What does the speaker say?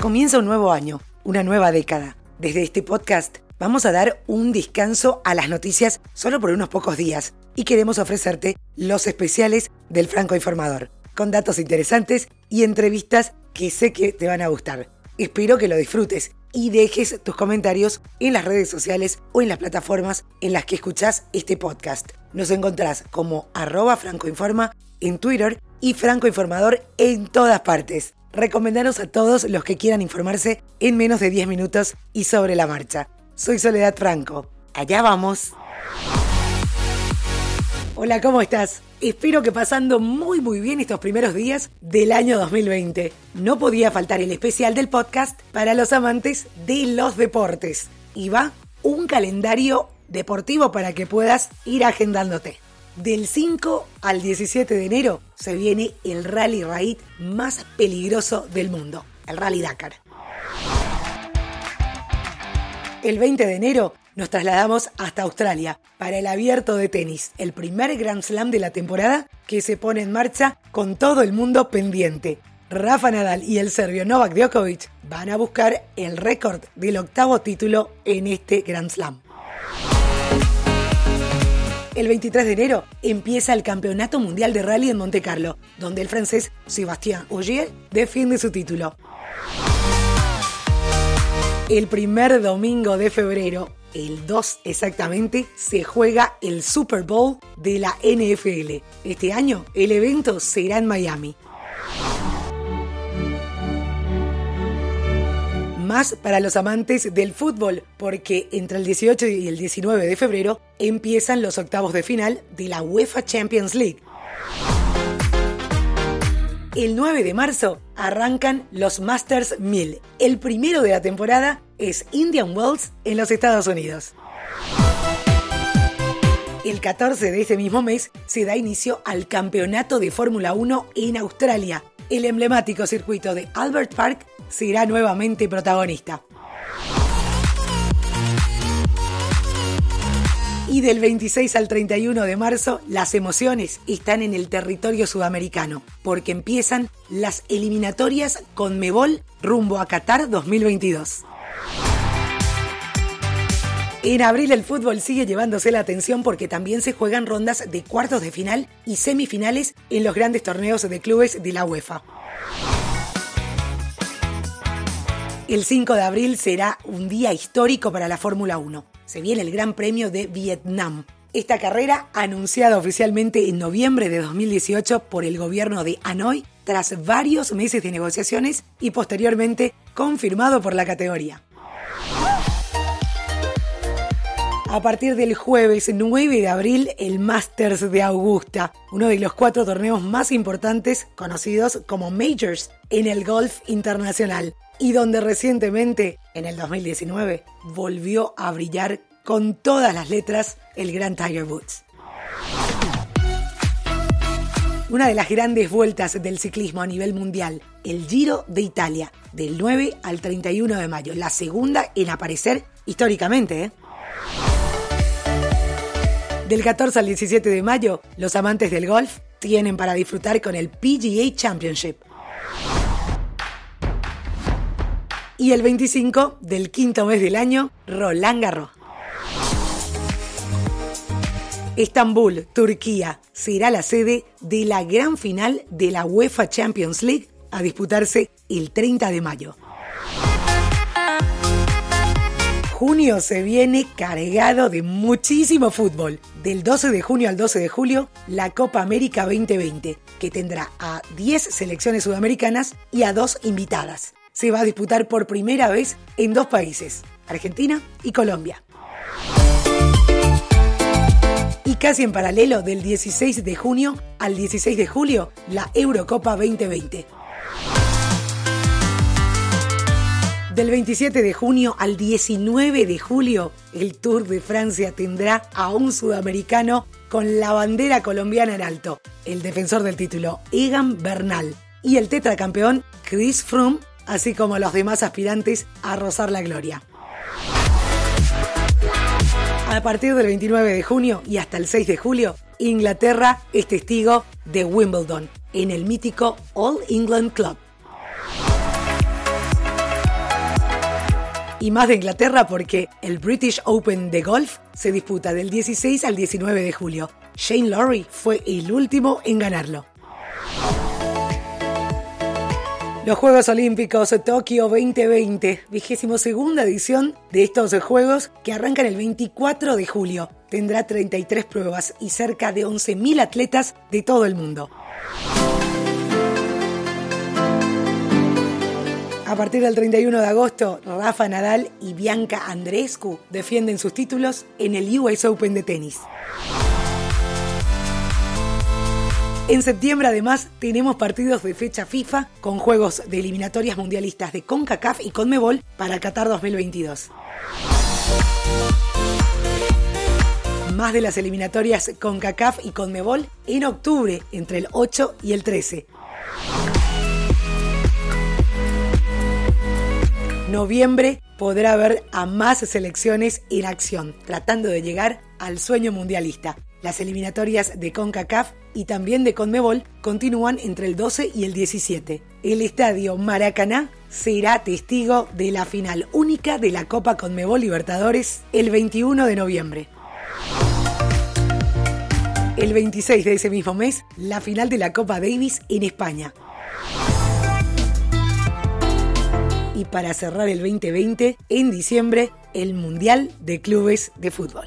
Comienza un nuevo año, una nueva década. Desde este podcast vamos a dar un descanso a las noticias solo por unos pocos días y queremos ofrecerte los especiales del Franco Informador, con datos interesantes y entrevistas que sé que te van a gustar. Espero que lo disfrutes y dejes tus comentarios en las redes sociales o en las plataformas en las que escuchás este podcast. Nos encontrás como arroba francoinforma en Twitter y Franco Informador en todas partes. Recomendaros a todos los que quieran informarse en menos de 10 minutos y sobre la marcha. Soy Soledad Franco. Allá vamos. Hola, ¿cómo estás? Espero que pasando muy muy bien estos primeros días del año 2020. No podía faltar el especial del podcast para los amantes de los deportes. Y va un calendario deportivo para que puedas ir agendándote. Del 5 al 17 de enero se viene el rally raid más peligroso del mundo, el Rally Dakar. El 20 de enero nos trasladamos hasta Australia para el abierto de tenis, el primer Grand Slam de la temporada que se pone en marcha con todo el mundo pendiente. Rafa Nadal y el serbio Novak Djokovic van a buscar el récord del octavo título en este Grand Slam. El 23 de enero empieza el Campeonato Mundial de Rally en Monte Carlo, donde el francés Sébastien Ogier defiende su título. El primer domingo de febrero, el 2 exactamente, se juega el Super Bowl de la NFL. Este año el evento será en Miami. Más para los amantes del fútbol, porque entre el 18 y el 19 de febrero empiezan los octavos de final de la UEFA Champions League. El 9 de marzo arrancan los Masters 1000. El primero de la temporada es Indian Wells en los Estados Unidos. El 14 de ese mismo mes se da inicio al Campeonato de Fórmula 1 en Australia. El emblemático circuito de Albert Park será nuevamente protagonista. Y del 26 al 31 de marzo, las emociones están en el territorio sudamericano, porque empiezan las eliminatorias con Mebol rumbo a Qatar 2022. En abril el fútbol sigue llevándose la atención porque también se juegan rondas de cuartos de final y semifinales en los grandes torneos de clubes de la UEFA. El 5 de abril será un día histórico para la Fórmula 1. Se viene el Gran Premio de Vietnam. Esta carrera, anunciada oficialmente en noviembre de 2018 por el gobierno de Hanoi, tras varios meses de negociaciones y posteriormente confirmado por la categoría. A partir del jueves 9 de abril, el Masters de Augusta, uno de los cuatro torneos más importantes conocidos como Majors en el golf internacional y donde recientemente, en el 2019, volvió a brillar con todas las letras el gran Tiger Woods. Una de las grandes vueltas del ciclismo a nivel mundial, el Giro de Italia, del 9 al 31 de mayo, la segunda en aparecer históricamente. ¿eh? Del 14 al 17 de mayo, los amantes del golf tienen para disfrutar con el PGA Championship, y el 25 del quinto mes del año, Roland Garros. Estambul, Turquía, será la sede de la gran final de la UEFA Champions League a disputarse el 30 de mayo. Junio se viene cargado de muchísimo fútbol. Del 12 de junio al 12 de julio, la Copa América 2020, que tendrá a 10 selecciones sudamericanas y a dos invitadas se va a disputar por primera vez en dos países, Argentina y Colombia. Y casi en paralelo, del 16 de junio al 16 de julio, la Eurocopa 2020. Del 27 de junio al 19 de julio, el Tour de Francia tendrá a un sudamericano con la bandera colombiana en alto, el defensor del título, Egan Bernal, y el tetracampeón Chris Froome así como los demás aspirantes a rozar la gloria. A partir del 29 de junio y hasta el 6 de julio, Inglaterra es testigo de Wimbledon en el mítico All England Club. Y más de Inglaterra porque el British Open de golf se disputa del 16 al 19 de julio. Shane Lowry fue el último en ganarlo. Los Juegos Olímpicos Tokio 2020, vigésimo segunda edición de estos Juegos que arrancan el 24 de julio. Tendrá 33 pruebas y cerca de 11.000 atletas de todo el mundo. A partir del 31 de agosto, Rafa Nadal y Bianca Andreescu defienden sus títulos en el US Open de tenis. En septiembre además tenemos partidos de fecha FIFA con juegos de eliminatorias mundialistas de CONCACAF y CONMEBOL para Qatar 2022. Más de las eliminatorias CONCACAF y CONMEBOL en octubre entre el 8 y el 13. Noviembre podrá ver a más selecciones en acción, tratando de llegar al sueño mundialista. Las eliminatorias de CONCACAF y también de CONMEBOL continúan entre el 12 y el 17. El estadio Maracaná será testigo de la final única de la Copa CONMEBOL Libertadores el 21 de noviembre. El 26 de ese mismo mes, la final de la Copa Davis en España. Y para cerrar el 2020, en diciembre, el Mundial de Clubes de Fútbol.